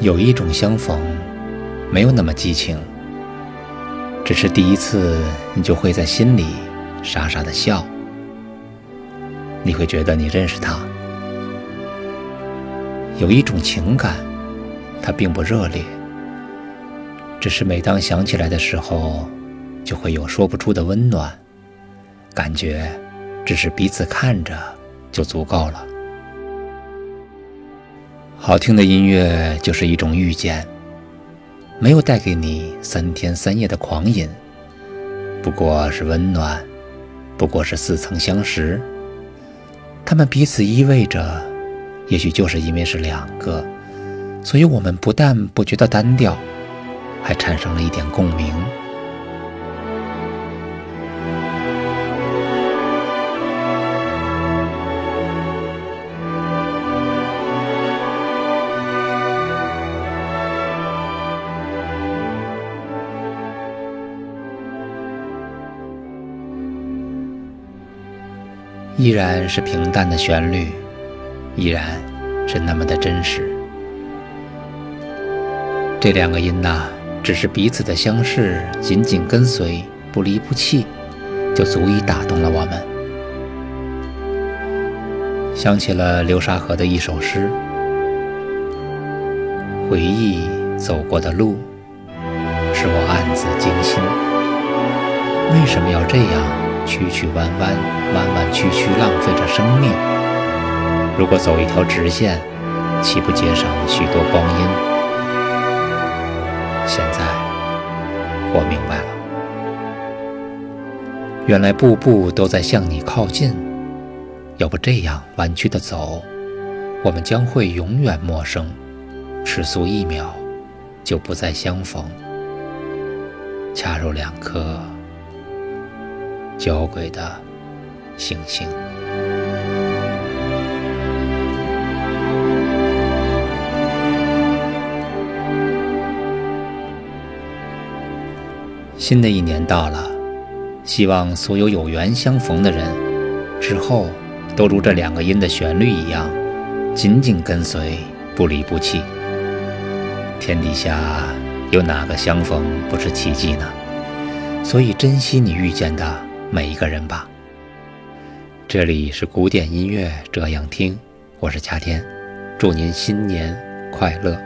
有一种相逢，没有那么激情，只是第一次，你就会在心里傻傻的笑。你会觉得你认识他。有一种情感，它并不热烈，只是每当想起来的时候，就会有说不出的温暖，感觉只是彼此看着就足够了。好听的音乐就是一种遇见，没有带给你三天三夜的狂饮，不过是温暖，不过是似曾相识。他们彼此依偎着，也许就是因为是两个，所以我们不但不觉得单调，还产生了一点共鸣。依然是平淡的旋律，依然是那么的真实。这两个音呐，只是彼此的相视，紧紧跟随，不离不弃，就足以打动了我们。想起了流沙河的一首诗：回忆走过的路，使我暗自惊心。为什么要这样？曲曲弯弯，弯弯曲曲，浪费着生命。如果走一条直线，岂不节省许多光阴？现在我明白了，原来步步都在向你靠近。要不这样弯曲的走，我们将会永远陌生，迟速一秒就不再相逢，恰如两颗。交轨的星星。新的一年到了，希望所有有缘相逢的人，之后都如这两个音的旋律一样，紧紧跟随，不离不弃。天底下有哪个相逢不是奇迹呢？所以珍惜你遇见的。每一个人吧。这里是古典音乐这样听，我是夏天，祝您新年快乐。